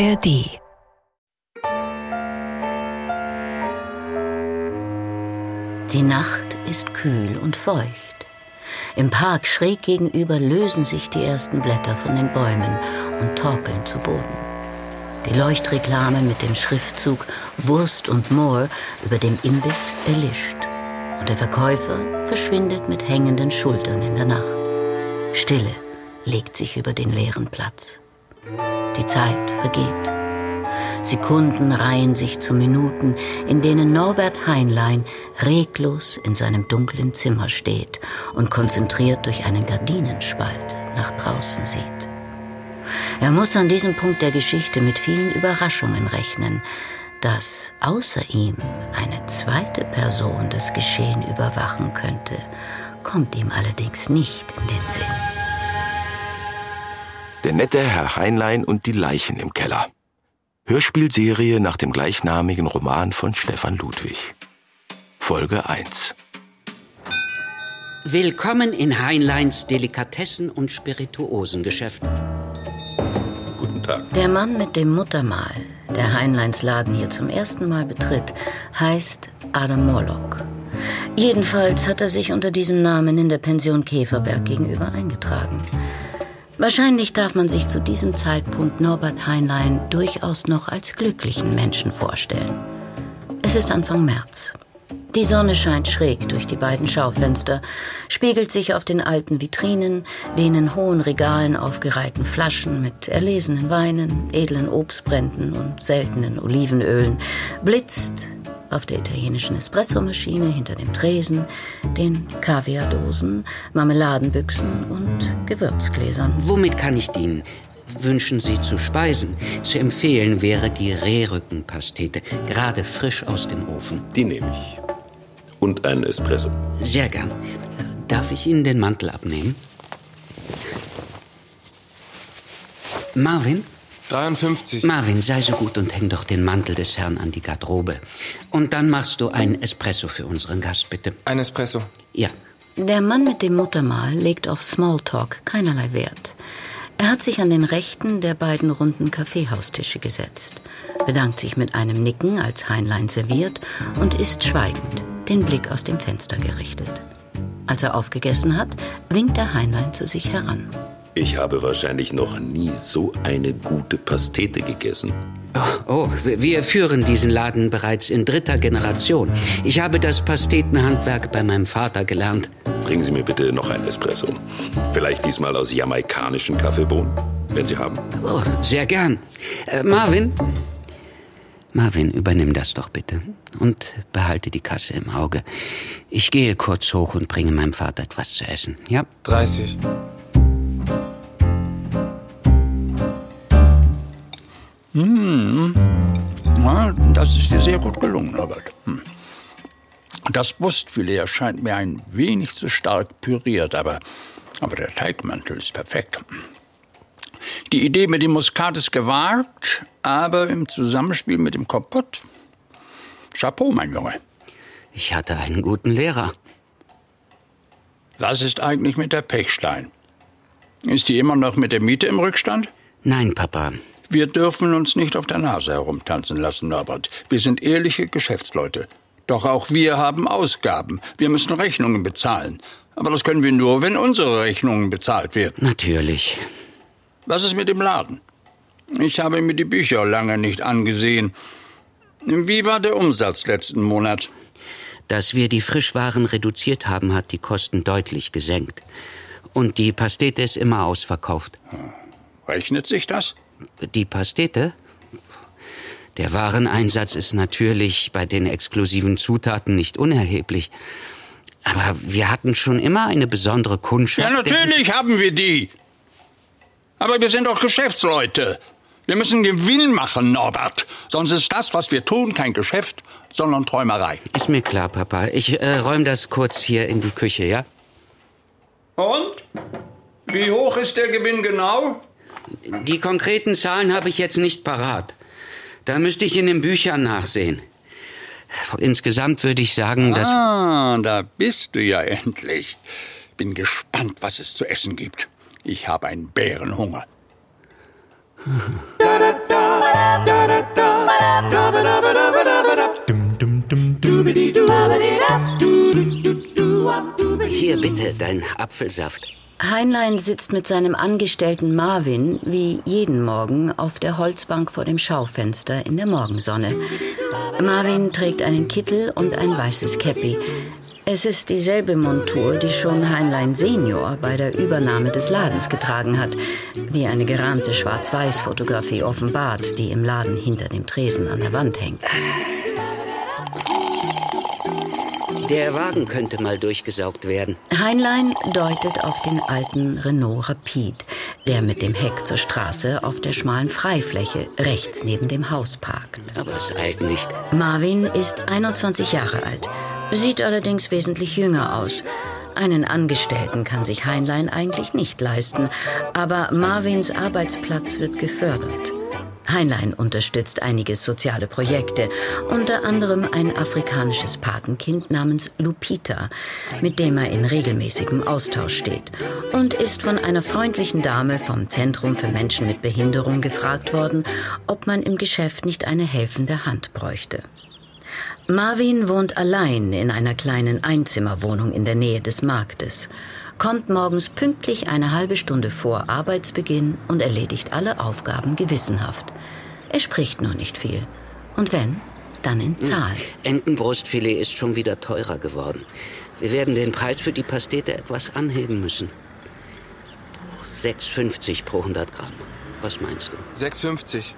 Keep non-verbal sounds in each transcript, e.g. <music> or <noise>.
ARD Die Nacht ist kühl und feucht. Im Park schräg gegenüber lösen sich die ersten Blätter von den Bäumen und torkeln zu Boden. Die Leuchtreklame mit dem Schriftzug Wurst und Moor über dem Imbiss erlischt. Und der Verkäufer verschwindet mit hängenden Schultern in der Nacht. Stille legt sich über den leeren Platz. Die Zeit vergeht. Sekunden reihen sich zu Minuten, in denen Norbert Heinlein reglos in seinem dunklen Zimmer steht und konzentriert durch einen Gardinenspalt nach draußen sieht. Er muss an diesem Punkt der Geschichte mit vielen Überraschungen rechnen, dass außer ihm eine zweite Person das Geschehen überwachen könnte, kommt ihm allerdings nicht in den Sinn. Der nette Herr Heinlein und die Leichen im Keller. Hörspielserie nach dem gleichnamigen Roman von Stefan Ludwig. Folge 1. Willkommen in Heinleins Delikatessen- und Spirituosengeschäft. Guten Tag. Der Mann mit dem Muttermal, der Heinleins Laden hier zum ersten Mal betritt, heißt Adam Morlock. Jedenfalls hat er sich unter diesem Namen in der Pension Käferberg gegenüber eingetragen. Wahrscheinlich darf man sich zu diesem Zeitpunkt Norbert Heinlein durchaus noch als glücklichen Menschen vorstellen. Es ist Anfang März. Die Sonne scheint schräg durch die beiden Schaufenster, spiegelt sich auf den alten Vitrinen, den in hohen Regalen aufgereihten Flaschen mit erlesenen Weinen, edlen Obstbränden und seltenen Olivenölen, blitzt auf der italienischen Espressomaschine hinter dem Tresen, den Kaviardosen, Marmeladenbüchsen und Gewürzgläsern. Womit kann ich dienen? Wünschen Sie zu speisen? Zu empfehlen wäre die Rehrückenpastete, gerade frisch aus dem Ofen. Die nehme ich. Und einen Espresso. Sehr gern. Darf ich Ihnen den Mantel abnehmen? Marvin? 53. Marvin, sei so gut und häng doch den Mantel des Herrn an die Garderobe. Und dann machst du einen Espresso für unseren Gast, bitte. Ein Espresso. Ja. Der Mann mit dem Muttermal legt auf Smalltalk keinerlei Wert. Er hat sich an den rechten der beiden runden Kaffeehaustische gesetzt, bedankt sich mit einem Nicken, als Heinlein serviert, und ist schweigend, den Blick aus dem Fenster gerichtet. Als er aufgegessen hat, winkt der Heinlein zu sich heran. Ich habe wahrscheinlich noch nie so eine gute Pastete gegessen. Oh, wir führen diesen Laden bereits in dritter Generation. Ich habe das Pastetenhandwerk bei meinem Vater gelernt. Bringen Sie mir bitte noch einen Espresso. Vielleicht diesmal aus jamaikanischen Kaffeebohnen, wenn Sie haben. Oh, sehr gern. Äh, Marvin? Marvin, übernimm das doch bitte. Und behalte die Kasse im Auge. Ich gehe kurz hoch und bringe meinem Vater etwas zu essen. Ja? 30. Hm. Ja, das ist dir sehr gut gelungen, Herbert. Hm. Das Brustfilet erscheint mir ein wenig zu stark püriert, aber, aber der Teigmantel ist perfekt. Die Idee mit dem Muskat ist gewagt, aber im Zusammenspiel mit dem Kompott. Chapeau, mein Junge. Ich hatte einen guten Lehrer. Was ist eigentlich mit der Pechstein? Ist die immer noch mit der Miete im Rückstand? Nein, Papa. Wir dürfen uns nicht auf der Nase herumtanzen lassen, Norbert. Wir sind ehrliche Geschäftsleute. Doch auch wir haben Ausgaben. Wir müssen Rechnungen bezahlen. Aber das können wir nur, wenn unsere Rechnungen bezahlt werden. Natürlich. Was ist mit dem Laden? Ich habe mir die Bücher lange nicht angesehen. Wie war der Umsatz letzten Monat? Dass wir die Frischwaren reduziert haben, hat die Kosten deutlich gesenkt. Und die Pastete ist immer ausverkauft. Rechnet sich das? Die Pastete? Der Wareneinsatz ist natürlich bei den exklusiven Zutaten nicht unerheblich. Aber wir hatten schon immer eine besondere Kundschaft. Ja, natürlich haben wir die. Aber wir sind doch Geschäftsleute. Wir müssen Gewinn machen, Norbert. Sonst ist das, was wir tun, kein Geschäft, sondern Träumerei. Ist mir klar, Papa. Ich äh, räume das kurz hier in die Küche, ja? Und? Wie hoch ist der Gewinn genau? Die konkreten Zahlen habe ich jetzt nicht parat. Da müsste ich in den Büchern nachsehen. Insgesamt würde ich sagen, dass. Ah, da bist du ja endlich. Bin gespannt, was es zu essen gibt. Ich habe einen Bärenhunger. Hier bitte dein Apfelsaft. Heinlein sitzt mit seinem Angestellten Marvin wie jeden Morgen auf der Holzbank vor dem Schaufenster in der Morgensonne. Marvin trägt einen Kittel und ein weißes Käppi. Es ist dieselbe Montur, die schon Heinlein Senior bei der Übernahme des Ladens getragen hat, wie eine gerahmte Schwarz-Weiß-Fotografie offenbart, die im Laden hinter dem Tresen an der Wand hängt. Der Wagen könnte mal durchgesaugt werden. Heinlein deutet auf den alten Renault Rapid, der mit dem Heck zur Straße auf der schmalen Freifläche rechts neben dem Haus parkt. Aber es eilt nicht. Marvin ist 21 Jahre alt, sieht allerdings wesentlich jünger aus. Einen Angestellten kann sich Heinlein eigentlich nicht leisten, aber Marvins Arbeitsplatz wird gefördert. Heinlein unterstützt einige soziale Projekte, unter anderem ein afrikanisches Patenkind namens Lupita, mit dem er in regelmäßigem Austausch steht, und ist von einer freundlichen Dame vom Zentrum für Menschen mit Behinderung gefragt worden, ob man im Geschäft nicht eine helfende Hand bräuchte. Marvin wohnt allein in einer kleinen Einzimmerwohnung in der Nähe des Marktes, kommt morgens pünktlich eine halbe Stunde vor Arbeitsbeginn und erledigt alle Aufgaben gewissenhaft. Er spricht nur nicht viel. Und wenn, dann in Zahl. Entenbrustfilet ist schon wieder teurer geworden. Wir werden den Preis für die Pastete etwas anheben müssen. 6,50 pro 100 Gramm. Was meinst du? 6,50.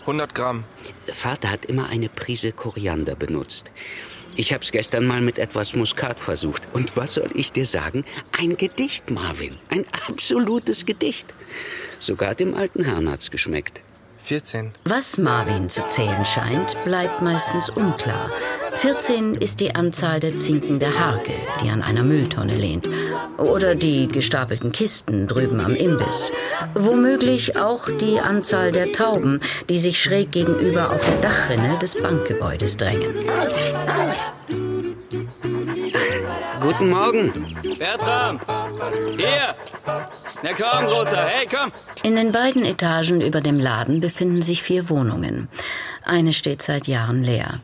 100 Gramm. Vater hat immer eine Prise Koriander benutzt. Ich hab's gestern mal mit etwas Muskat versucht. Und was soll ich dir sagen? Ein Gedicht, Marvin. Ein absolutes Gedicht. Sogar dem alten Herrn hat's geschmeckt. 14. Was Marvin zu zählen scheint, bleibt meistens unklar. 14 ist die Anzahl der Zinken der Harke, die an einer Mülltonne lehnt. Oder die gestapelten Kisten drüben am Imbiss. Womöglich auch die Anzahl der Tauben, die sich schräg gegenüber auf der Dachrinne des Bankgebäudes drängen. Guten Morgen. Bertram! Hier! Na komm, Großer, hey, komm! In den beiden Etagen über dem Laden befinden sich vier Wohnungen. Eine steht seit Jahren leer.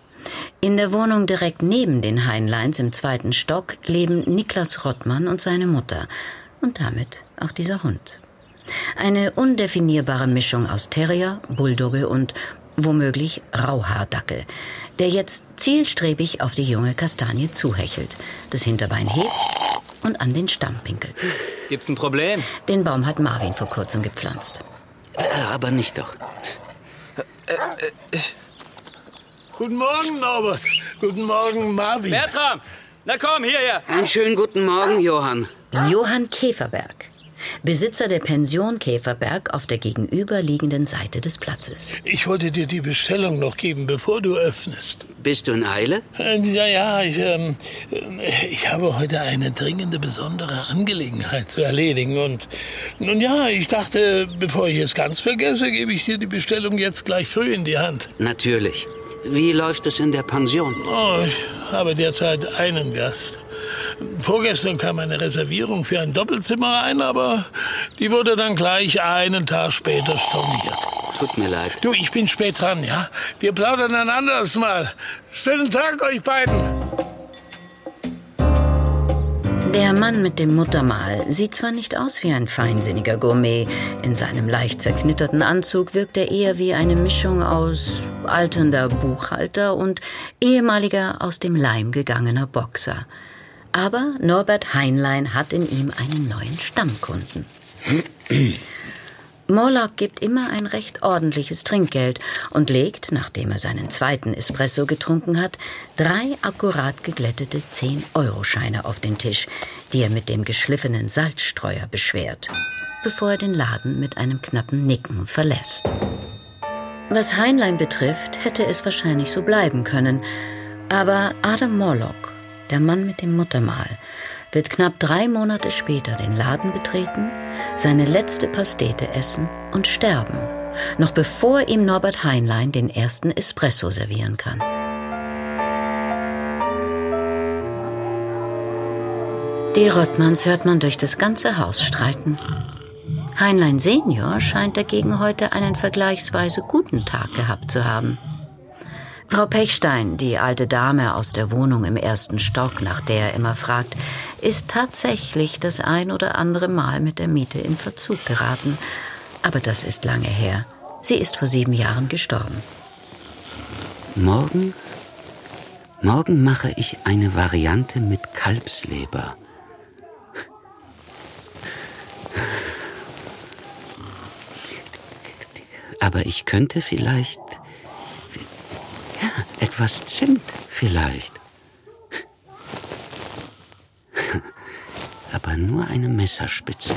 In der Wohnung direkt neben den Heinleins im zweiten Stock leben Niklas Rottmann und seine Mutter. Und damit auch dieser Hund. Eine undefinierbare Mischung aus Terrier, Bulldogge und womöglich Rauhaardackel, der jetzt zielstrebig auf die junge Kastanie zuhechelt, das Hinterbein hebt und an den Stamm pinkelt. Gibt's ein Problem? Den Baum hat Marvin vor kurzem gepflanzt. Äh, aber nicht doch. Guten Morgen, Norbert. Guten Morgen, Marvin. Bertram! Na komm, hierher! Einen schönen guten Morgen, Johann. Johann Käferberg, Besitzer der Pension Käferberg auf der gegenüberliegenden Seite des Platzes. Ich wollte dir die Bestellung noch geben, bevor du öffnest. Bist du in Eile? Äh, Ja, ja, ich, ähm, äh, ich habe heute eine dringende, besondere Angelegenheit zu erledigen. Und nun ja, ich dachte, bevor ich es ganz vergesse, gebe ich dir die Bestellung jetzt gleich früh in die Hand. Natürlich. Wie läuft es in der Pension? Oh, ich habe derzeit einen Gast. Vorgestern kam eine Reservierung für ein Doppelzimmer ein, aber die wurde dann gleich einen Tag später storniert. Tut mir leid. Du, ich bin spät dran, ja? Wir plaudern ein anderes Mal. Schönen Tag euch beiden. Der Mann mit dem Muttermal sieht zwar nicht aus wie ein feinsinniger Gourmet, in seinem leicht zerknitterten Anzug wirkt er eher wie eine Mischung aus alternder Buchhalter und ehemaliger aus dem Leim gegangener Boxer. Aber Norbert Heinlein hat in ihm einen neuen Stammkunden. <clears throat> Morlock gibt immer ein recht ordentliches Trinkgeld und legt, nachdem er seinen zweiten Espresso getrunken hat, drei akkurat geglättete 10-Euro-Scheine auf den Tisch, die er mit dem geschliffenen Salzstreuer beschwert, bevor er den Laden mit einem knappen Nicken verlässt. Was Heinlein betrifft, hätte es wahrscheinlich so bleiben können. Aber Adam Morlock, der Mann mit dem Muttermal, wird knapp drei Monate später den Laden betreten, seine letzte Pastete essen und sterben, noch bevor ihm Norbert Heinlein den ersten Espresso servieren kann. Die Rottmanns hört man durch das ganze Haus streiten. Heinlein Senior scheint dagegen heute einen vergleichsweise guten Tag gehabt zu haben. Frau Pechstein, die alte Dame aus der Wohnung im ersten Stock, nach der er immer fragt, ist tatsächlich das ein oder andere Mal mit der Miete in Verzug geraten. Aber das ist lange her. Sie ist vor sieben Jahren gestorben. Morgen? Morgen mache ich eine Variante mit Kalbsleber. Aber ich könnte vielleicht. Etwas Zimt vielleicht. Aber nur eine Messerspitze.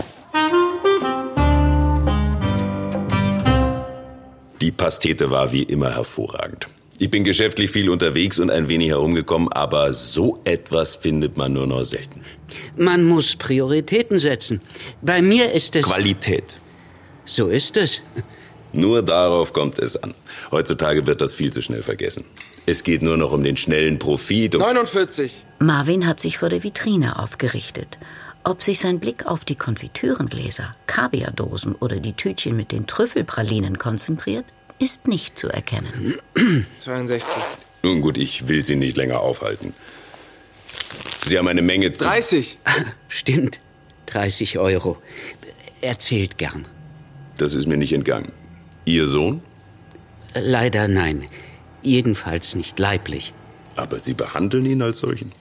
Die Pastete war wie immer hervorragend. Ich bin geschäftlich viel unterwegs und ein wenig herumgekommen, aber so etwas findet man nur noch selten. Man muss Prioritäten setzen. Bei mir ist es. Qualität. So ist es. Nur darauf kommt es an. Heutzutage wird das viel zu schnell vergessen. Es geht nur noch um den schnellen Profit. Um 49. Marvin hat sich vor der Vitrine aufgerichtet. Ob sich sein Blick auf die Konfitürengläser, Kaviardosen oder die Tütchen mit den Trüffelpralinen konzentriert, ist nicht zu erkennen. <clears throat> 62. Nun gut, ich will Sie nicht länger aufhalten. Sie haben eine Menge zu... 30. <laughs> Stimmt. 30 Euro. Erzählt gern. Das ist mir nicht entgangen. Ihr Sohn? Leider nein. Jedenfalls nicht leiblich. Aber Sie behandeln ihn als solchen.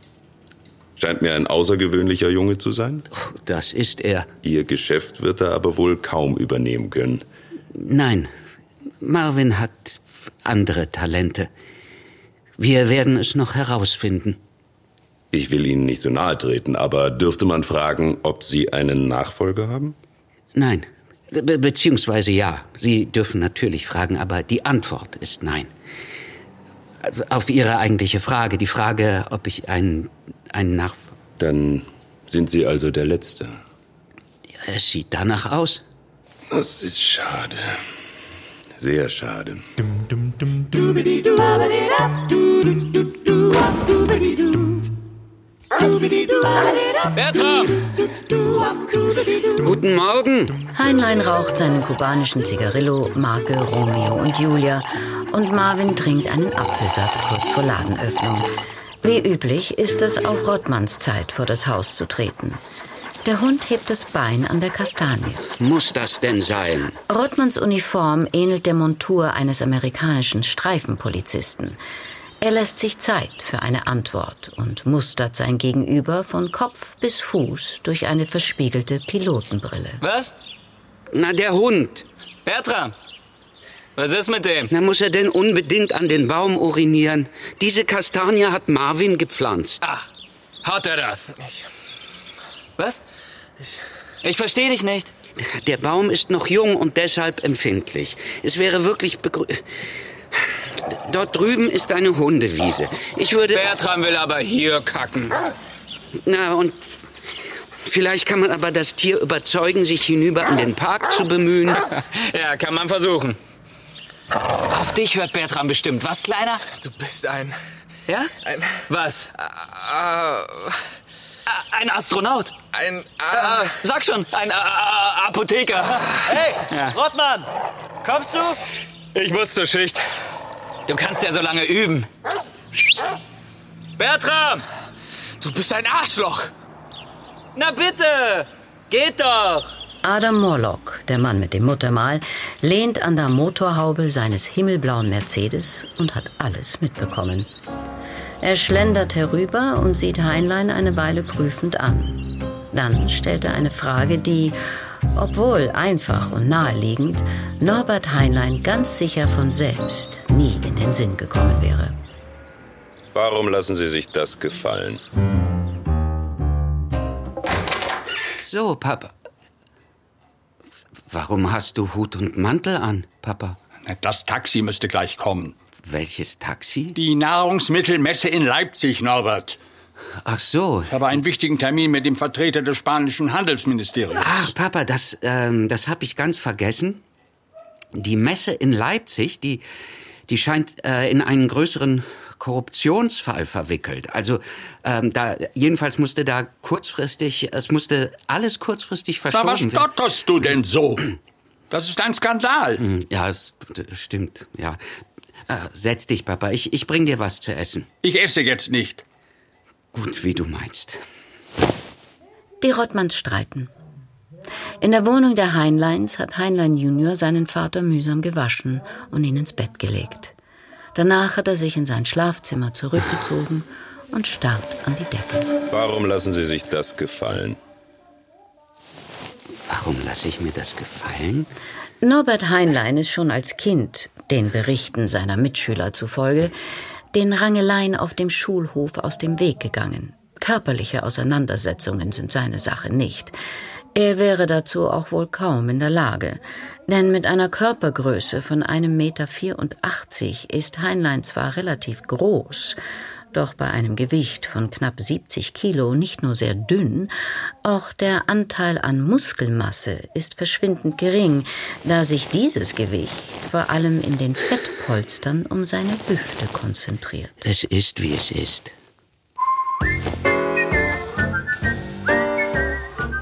Scheint mir ein außergewöhnlicher Junge zu sein. Das ist er. Ihr Geschäft wird er aber wohl kaum übernehmen können. Nein, Marvin hat andere Talente. Wir werden es noch herausfinden. Ich will Ihnen nicht so nahe treten, aber dürfte man fragen, ob Sie einen Nachfolger haben? Nein. Be beziehungsweise ja. Sie dürfen natürlich fragen, aber die Antwort ist nein. Also auf Ihre eigentliche Frage, die Frage, ob ich einen, einen Nachfolger. Dann sind Sie also der Letzte. Es sieht danach aus. Das ist schade. Sehr schade. Bertram! Guten Morgen. Heinlein raucht seinen kubanischen Zigarillo Marke Romeo und Julia und Marvin trinkt einen Apfelsaft kurz vor Ladenöffnung. Wie üblich ist es auch Rottmanns Zeit, vor das Haus zu treten. Der Hund hebt das Bein an der Kastanie. Muss das denn sein? Rottmanns Uniform ähnelt der Montur eines amerikanischen Streifenpolizisten. Er lässt sich Zeit für eine Antwort und mustert sein Gegenüber von Kopf bis Fuß durch eine verspiegelte Pilotenbrille. Was? Na, der Hund. Bertram! Was ist mit dem? Na, muss er denn unbedingt an den Baum urinieren? Diese Kastanie hat Marvin gepflanzt. Ach, hat er das? Was? Ich verstehe dich nicht. Der Baum ist noch jung und deshalb empfindlich. Es wäre wirklich begrü Dort drüben ist eine Hundewiese. Ich würde. Bertram will aber hier kacken. Na, und vielleicht kann man aber das Tier überzeugen, sich hinüber an den Park zu bemühen. <laughs> Ja, kann man versuchen. Auf dich hört Bertram bestimmt. Was, Kleiner? Du bist ein. Ja? Ein. Was? Äh, Ah, Ein Astronaut. ein. Äh, sag schon, ein äh, äh, Apotheker. Hey, Rottmann, kommst du? Ich muss zur Schicht. Du kannst ja so lange üben. Bertram! du bist ein Arschloch! Na bitte! Geht doch! Adam Morlock, der Mann mit dem Muttermal, lehnt an der Motorhaube seines himmelblauen Mercedes und hat alles mitbekommen. Er schlendert herüber und sieht Heinlein eine Weile prüfend an. Dann stellt er eine Frage, die, obwohl einfach und naheliegend, Norbert Heinlein ganz sicher von selbst nie in den Sinn gekommen wäre. Warum lassen Sie sich das gefallen? So, Papa. Warum hast du Hut und Mantel an, Papa? Das Taxi müsste gleich kommen. Welches Taxi? Die Nahrungsmittelmesse in Leipzig, Norbert. Ach so. Ich habe einen wichtigen Termin mit dem Vertreter des spanischen Handelsministeriums. Ach, Papa, das, ähm, das habe ich ganz vergessen. Die Messe in Leipzig, die, die scheint äh, in einen größeren Korruptionsfall verwickelt. Also ähm, da jedenfalls musste da kurzfristig, es musste alles kurzfristig verschoben Na, was werden. stotterst du denn so? Das ist ein Skandal. Hm, Ja, es stimmt, ja. Äh, setz dich, Papa. Ich, ich bring dir was zu essen. Ich esse jetzt nicht. Gut, wie du meinst. Die Rottmanns streiten. In der Wohnung der Heinleins hat Heinlein Junior seinen Vater mühsam gewaschen und ihn ins Bett gelegt. Danach hat er sich in sein Schlafzimmer zurückgezogen und starrt an die Decke. Warum lassen Sie sich das gefallen? Warum lasse ich mir das gefallen? Norbert Heinlein ist schon als Kind, den Berichten seiner Mitschüler zufolge, den Rangeleien auf dem Schulhof aus dem Weg gegangen. Körperliche Auseinandersetzungen sind seine Sache nicht. Er wäre dazu auch wohl kaum in der Lage, denn mit einer Körpergröße von einem Meter vierundachtzig ist Heinlein zwar relativ groß, doch bei einem Gewicht von knapp 70 Kilo nicht nur sehr dünn, auch der Anteil an Muskelmasse ist verschwindend gering, da sich dieses Gewicht vor allem in den Fettpolstern um seine Hüfte konzentriert. Es ist, wie es ist.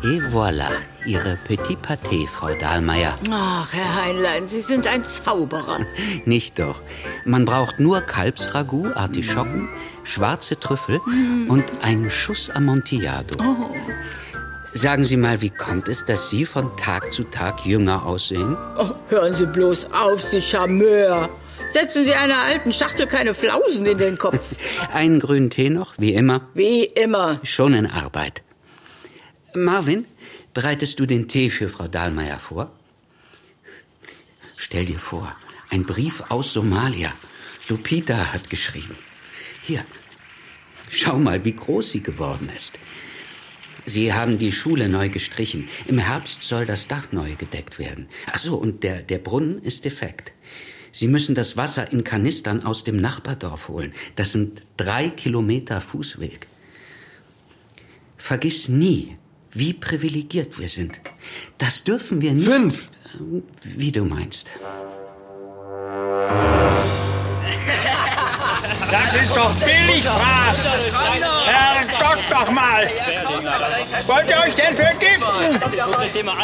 Et voilà, Ihre Petit Pâté, Frau Dahlmeier. Ach, Herr Heinlein, Sie sind ein Zauberer. <laughs> Nicht doch. Man braucht nur Kalbsragout, Artischocken, schwarze Trüffel und einen Schuss Amontillado. Oh. Sagen Sie mal, wie kommt es, dass Sie von Tag zu Tag jünger aussehen? Oh, hören Sie bloß auf, Sie Charmeur. Setzen Sie einer alten Schachtel keine Flausen in den Kopf. <laughs> Einen grünen Tee noch, wie immer? Wie immer. Schon in Arbeit. Marvin, bereitest du den Tee für Frau Dahlmeier vor? Stell dir vor, ein Brief aus Somalia. Lupita hat geschrieben. Hier, schau mal, wie groß sie geworden ist. Sie haben die Schule neu gestrichen. Im Herbst soll das Dach neu gedeckt werden. Ach so, und der, der Brunnen ist defekt. Sie müssen das Wasser in Kanistern aus dem Nachbardorf holen. Das sind drei Kilometer Fußweg. Vergiss nie, wie privilegiert wir sind. Das dürfen wir nicht. Fünf. Wie du meinst. Das ist doch billig, Graf. Doch mal. Wollt ihr euch denn vergiften?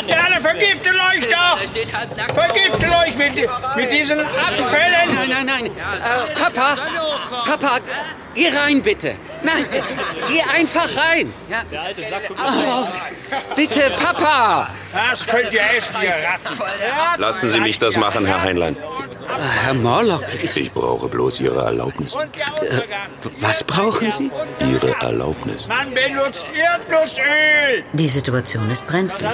Ja, dann vergiftet euch doch. Vergiftet euch mit, mit diesen Abfällen. Nein, nein, nein. Äh, Papa, Papa, geh rein bitte. Nein, äh, geh einfach rein. Ja. Oh, bitte, Papa. Das könnt ihr essen, ihr Ratten. Lassen Sie mich das machen, Herr Heinlein. Herr Morlock, Ich brauche bloß Ihre Erlaubnis. Äh, was brauchen Sie? Ihre Erlaubnis. Man benutzt Erdnussöl. Die Situation ist brenzlig.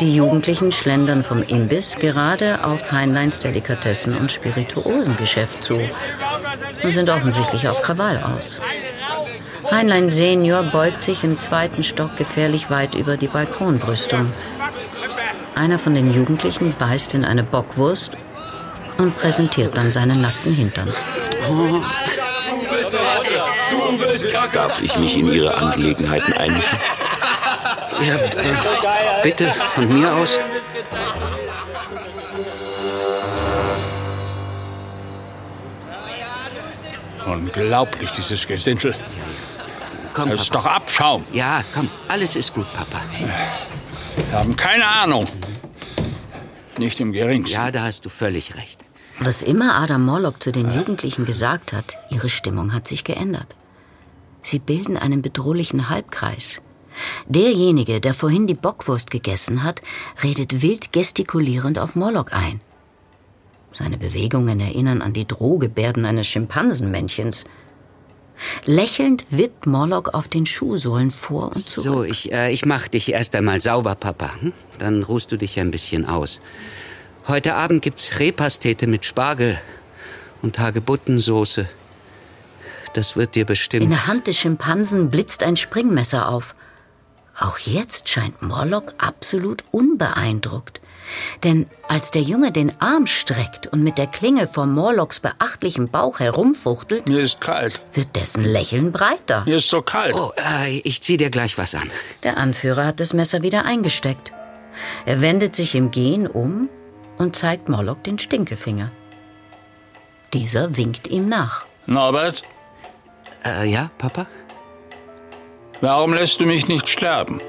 Die Jugendlichen schlendern vom Imbiss gerade auf Heinleins Delikatessen- und Spirituosengeschäft zu und sind offensichtlich auf Krawall aus. Heinlein Senior beugt sich im zweiten Stock gefährlich weit über die Balkonbrüstung. Einer von den Jugendlichen beißt in eine Bockwurst und präsentiert dann seinen nackten Hintern. Darf ich mich in Ihre Angelegenheiten einmischen? Ja, bitte, von mir aus. Unglaublich, dieses Gesindel. Komm, Das ist Papa. doch Abschaum. Ja, komm, alles ist gut, Papa. Wir haben keine Ahnung. Nicht im geringsten. Ja, da hast du völlig recht. Was immer Adam Morlock zu den Jugendlichen gesagt hat, ihre Stimmung hat sich geändert. Sie bilden einen bedrohlichen Halbkreis. Derjenige, der vorhin die Bockwurst gegessen hat, redet wild gestikulierend auf Morlock ein. Seine Bewegungen erinnern an die Drohgebärden eines Schimpansenmännchens. Lächelnd wippt Morlock auf den Schuhsohlen vor und zurück. So, ich, äh, ich mach dich erst einmal sauber, Papa. Hm? Dann ruhst du dich ein bisschen aus. Heute Abend gibt's Rehpastete mit Spargel und Hagebuttensoße. Das wird dir In bestimmt. der Hand des Schimpansen blitzt ein Springmesser auf. Auch jetzt scheint Morlock absolut unbeeindruckt. Denn als der Junge den Arm streckt und mit der Klinge vor Morlocks beachtlichem Bauch herumfuchtelt, Mir ist kalt. wird dessen Lächeln breiter. Mir ist so kalt. Oh, äh, ich zieh dir gleich was an. Der Anführer hat das Messer wieder eingesteckt. Er wendet sich im Gehen um und zeigt Morlock den Stinkefinger. Dieser winkt ihm nach. Norbert? Äh, ja, Papa? Warum lässt du mich nicht sterben?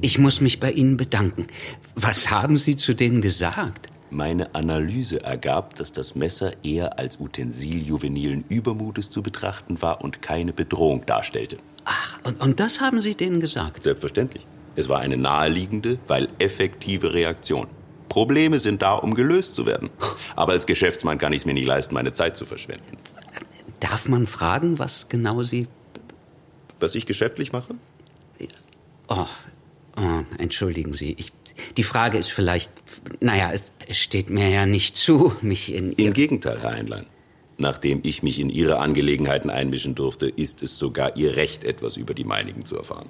Ich muss mich bei Ihnen bedanken. Was haben Sie zu denen gesagt? Meine Analyse ergab, dass das Messer eher als Utensil juvenilen Übermutes zu betrachten war und keine Bedrohung darstellte. Ach, und, und das haben Sie denen gesagt? Selbstverständlich. Es war eine naheliegende, weil effektive Reaktion. Probleme sind da, um gelöst zu werden. <laughs> Aber als Geschäftsmann kann ich es mir nicht leisten, meine Zeit zu verschwenden. Darf man fragen, was genau Sie. Was ich geschäftlich mache? Oh, oh entschuldigen Sie. Ich, die Frage ist vielleicht. Naja, es, es steht mir ja nicht zu, mich in. Im Gegenteil, Herr Heinlein. Nachdem ich mich in Ihre Angelegenheiten einmischen durfte, ist es sogar Ihr Recht, etwas über die meinigen zu erfahren.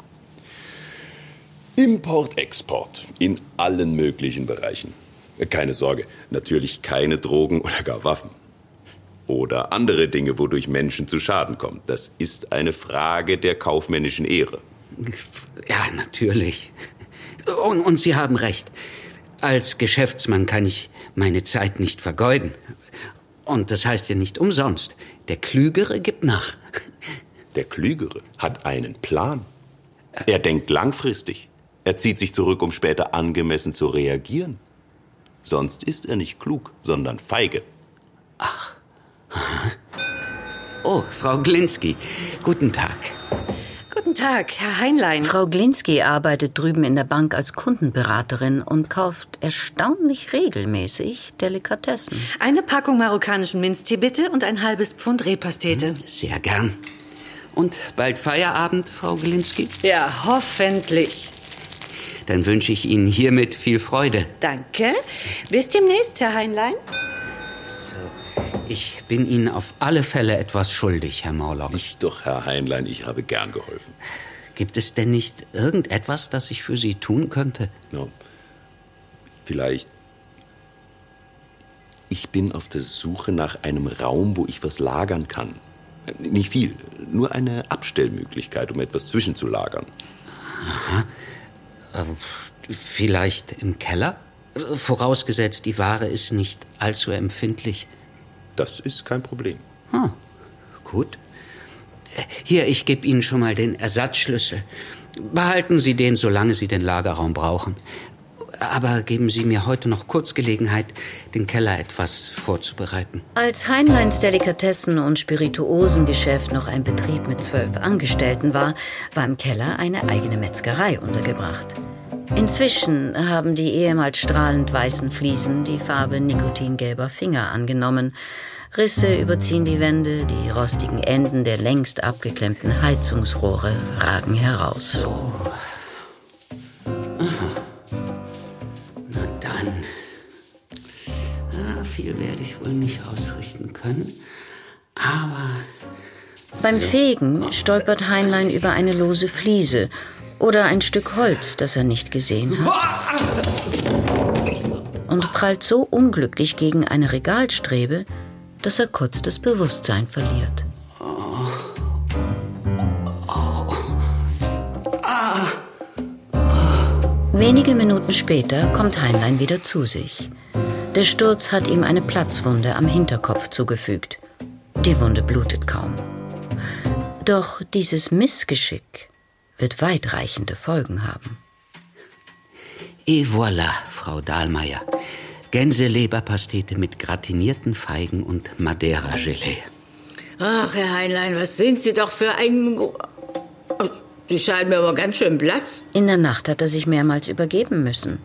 Import, Export in allen möglichen Bereichen. Keine Sorge, natürlich keine Drogen oder gar Waffen. Oder andere Dinge, wodurch Menschen zu Schaden kommen. Das ist eine Frage der kaufmännischen Ehre. Ja, natürlich. Und, und Sie haben recht. Als Geschäftsmann kann ich meine Zeit nicht vergeuden. Und das heißt ja nicht umsonst. Der Klügere gibt nach. Der Klügere hat einen Plan. Er denkt langfristig. Er zieht sich zurück, um später angemessen zu reagieren. Sonst ist er nicht klug, sondern feige. Ach. Oh, Frau Glinski. Guten Tag. Guten Tag, Herr Heinlein. Frau Glinski arbeitet drüben in der Bank als Kundenberaterin und kauft erstaunlich regelmäßig Delikatessen. Eine Packung marokkanischen Minztee bitte und ein halbes Pfund Rehpastete. Sehr gern. Und bald Feierabend, Frau Glinski? Ja, hoffentlich. Dann wünsche ich Ihnen hiermit viel Freude. Danke. Bis demnächst, Herr Heinlein. Ich bin Ihnen auf alle Fälle etwas schuldig, Herr Morlock. Nicht doch, Herr Heinlein, ich habe gern geholfen. Gibt es denn nicht irgendetwas, das ich für Sie tun könnte? Ja. Vielleicht. Ich bin auf der Suche nach einem Raum, wo ich was lagern kann. Nicht viel, nur eine Abstellmöglichkeit, um etwas zwischenzulagern. Aha. Äh, vielleicht im Keller? Vorausgesetzt, die Ware ist nicht allzu empfindlich. Das ist kein Problem. Ah, gut. Hier, ich gebe Ihnen schon mal den Ersatzschlüssel. Behalten Sie den, solange Sie den Lagerraum brauchen. Aber geben Sie mir heute noch kurz Gelegenheit, den Keller etwas vorzubereiten. Als Heinleins Delikatessen- und Spirituosengeschäft noch ein Betrieb mit zwölf Angestellten war, war im Keller eine eigene Metzgerei untergebracht. Inzwischen haben die ehemals strahlend weißen Fliesen die Farbe nikotingelber Finger angenommen. Risse überziehen die Wände, die rostigen Enden der längst abgeklemmten Heizungsrohre ragen heraus. So. Aha. Viel werde ich wohl nicht ausrichten können. Aber. Beim Fegen stolpert Heinlein über eine lose Fliese oder ein Stück Holz, das er nicht gesehen hat. Und prallt so unglücklich gegen eine Regalstrebe, dass er kurz das Bewusstsein verliert. Wenige Minuten später kommt Heinlein wieder zu sich. Der Sturz hat ihm eine Platzwunde am Hinterkopf zugefügt. Die Wunde blutet kaum. Doch dieses Missgeschick wird weitreichende Folgen haben. Et voilà, Frau Dahlmeier. Gänseleberpastete mit gratinierten Feigen und Madeira-Gelee. Ach, Herr Heinlein, was sind Sie doch für ein... Sie scheinen mir aber ganz schön blass. In der Nacht hat er sich mehrmals übergeben müssen.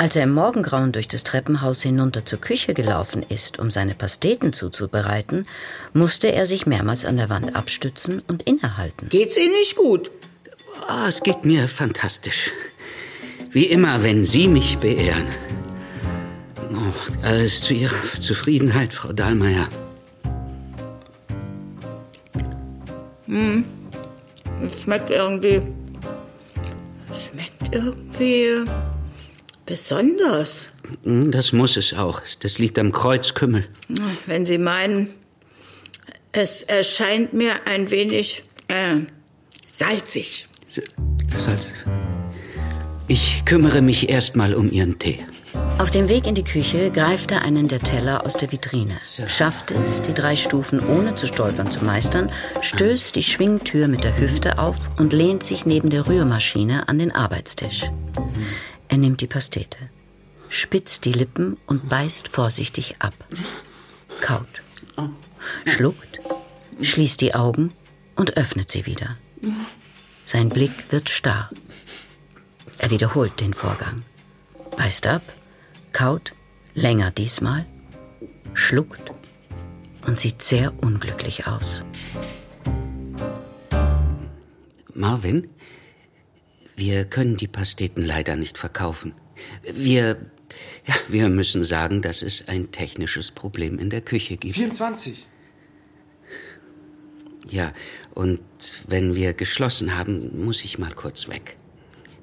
Als er im Morgengrauen durch das Treppenhaus hinunter zur Küche gelaufen ist, um seine Pasteten zuzubereiten, musste er sich mehrmals an der Wand abstützen und innehalten. Geht's Ihnen nicht gut? Oh, es geht mir fantastisch. Wie immer, wenn Sie mich beehren. Oh, alles zu Ihrer Zufriedenheit, Frau Dahlmeier. Hm. Es schmeckt irgendwie. Schmeckt irgendwie. Besonders. Hm, Das muss es auch. Das liegt am Kreuzkümmel. Wenn Sie meinen, es erscheint mir ein wenig äh, salzig. Salz. Ich kümmere mich erstmal um Ihren Tee. Auf dem Weg in die Küche greift er einen der Teller aus der Vitrine, schafft es, die drei Stufen ohne zu stolpern zu meistern, stößt die Schwingtür mit der Hüfte auf und lehnt sich neben der Rührmaschine an den Arbeitstisch. Er nimmt die Pastete, spitzt die Lippen und beißt vorsichtig ab. Kaut, schluckt, schließt die Augen und öffnet sie wieder. Sein Blick wird starr. Er wiederholt den Vorgang. Beißt ab, kaut, länger diesmal, schluckt und sieht sehr unglücklich aus. Marvin, wir können die Pasteten leider nicht verkaufen. Wir, ja, wir müssen sagen, dass es ein technisches Problem in der Küche gibt. 24. Ja, und wenn wir geschlossen haben, muss ich mal kurz weg.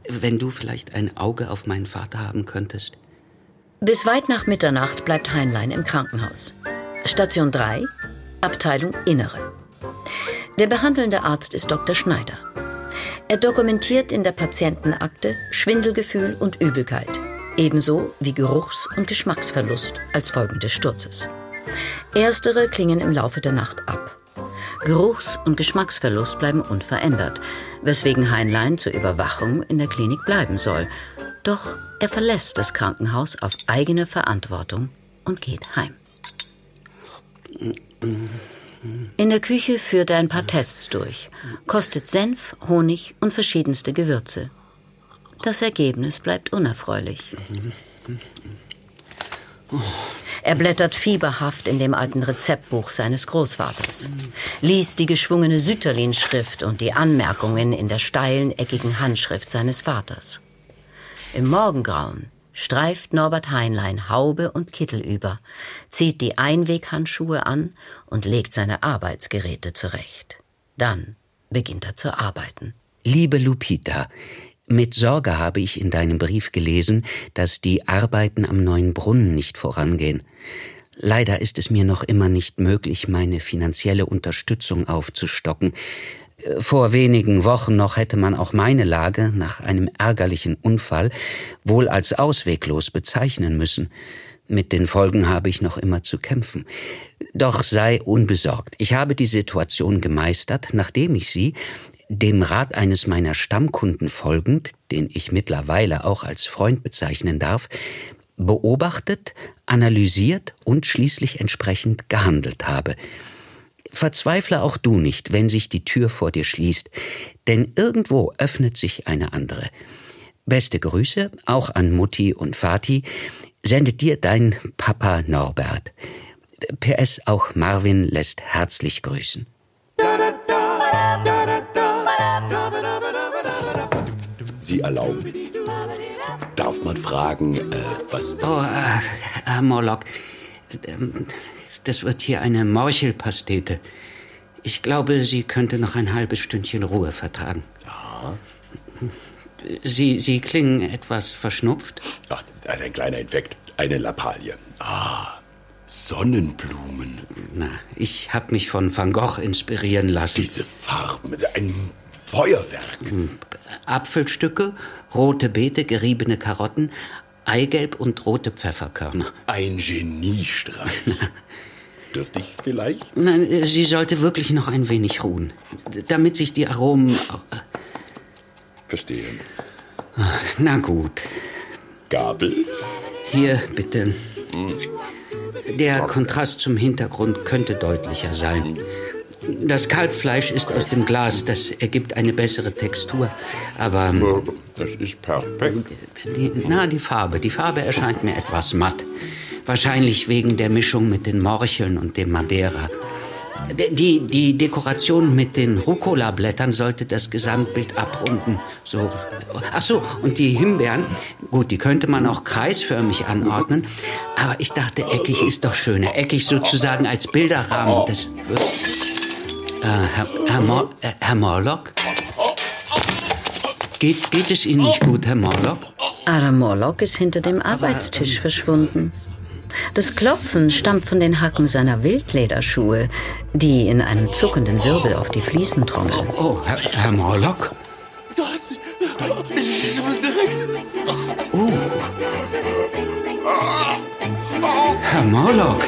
Wenn du vielleicht ein Auge auf meinen Vater haben könntest. Bis weit nach Mitternacht bleibt Heinlein im Krankenhaus. Station 3, Abteilung Innere. Der behandelnde Arzt ist Dr. Schneider. Er dokumentiert in der Patientenakte Schwindelgefühl und Übelkeit, ebenso wie Geruchs- und Geschmacksverlust als Folgen des Sturzes. Erstere klingen im Laufe der Nacht ab. Geruchs- und Geschmacksverlust bleiben unverändert, weswegen Heinlein zur Überwachung in der Klinik bleiben soll. Doch er verlässt das Krankenhaus auf eigene Verantwortung und geht heim. In der Küche führt er ein paar Tests durch, kostet Senf, Honig und verschiedenste Gewürze. Das Ergebnis bleibt unerfreulich. Er blättert fieberhaft in dem alten Rezeptbuch seines Großvaters, liest die geschwungene Sütterlin-Schrift und die Anmerkungen in der steilen, eckigen Handschrift seines Vaters. Im Morgengrauen streift Norbert Heinlein Haube und Kittel über, zieht die Einweghandschuhe an und legt seine Arbeitsgeräte zurecht. Dann beginnt er zu arbeiten. Liebe Lupita, mit Sorge habe ich in deinem Brief gelesen, dass die Arbeiten am neuen Brunnen nicht vorangehen. Leider ist es mir noch immer nicht möglich, meine finanzielle Unterstützung aufzustocken. Vor wenigen Wochen noch hätte man auch meine Lage nach einem ärgerlichen Unfall wohl als ausweglos bezeichnen müssen. Mit den Folgen habe ich noch immer zu kämpfen. Doch sei unbesorgt. Ich habe die Situation gemeistert, nachdem ich sie, dem Rat eines meiner Stammkunden folgend, den ich mittlerweile auch als Freund bezeichnen darf, beobachtet, analysiert und schließlich entsprechend gehandelt habe. Verzweifle auch du nicht, wenn sich die Tür vor dir schließt, denn irgendwo öffnet sich eine andere. Beste Grüße auch an Mutti und Vati, sendet dir dein Papa Norbert. PS auch Marvin lässt herzlich grüßen. Sie erlauben. Darf man fragen, äh, was das Oh, äh, Herr Morlock, ähm, das wird hier eine Morchelpastete. Ich glaube, sie könnte noch ein halbes Stündchen Ruhe vertragen. Ja. Sie, sie klingen etwas verschnupft. Ach, das ist ein kleiner Infekt. Eine Lappalie. Ah, Sonnenblumen. Na, ich habe mich von Van Gogh inspirieren lassen. Diese Farben, ein Feuerwerk. Apfelstücke, rote Beete, geriebene Karotten, Eigelb und rote Pfefferkörner. Ein Geniestreich. <laughs> Dürfte ich vielleicht? Nein, äh, sie sollte wirklich noch ein wenig ruhen, damit sich die Aromen. äh, Verstehe. Na gut. Gabel? Hier, bitte. Der Kontrast zum Hintergrund könnte deutlicher sein. Das Kalbfleisch ist aus dem Glas, das ergibt eine bessere Textur. Aber. Das ist perfekt. Die, na, die Farbe. Die Farbe erscheint mir etwas matt. Wahrscheinlich wegen der Mischung mit den Morcheln und dem Madeira. Die, die Dekoration mit den Rucola-Blättern sollte das Gesamtbild abrunden. So. Ach so, und die Himbeeren, gut, die könnte man auch kreisförmig anordnen. Aber ich dachte, eckig ist doch schöner. Eckig sozusagen als Bilderrahmen. Das. Äh, Herr, Herr, Mor äh, Herr Morlock? Geht, geht es Ihnen nicht gut, Herr Morlock? Adam Morlock ist hinter dem Arbeitstisch verschwunden. Das Klopfen stammt von den Hacken seiner Wildlederschuhe, die in einem zuckenden Wirbel auf die Fliesen trommeln. Oh, oh Herr, Herr Morlock? Du hast mich... Ich direkt... Oh. Herr Morlock,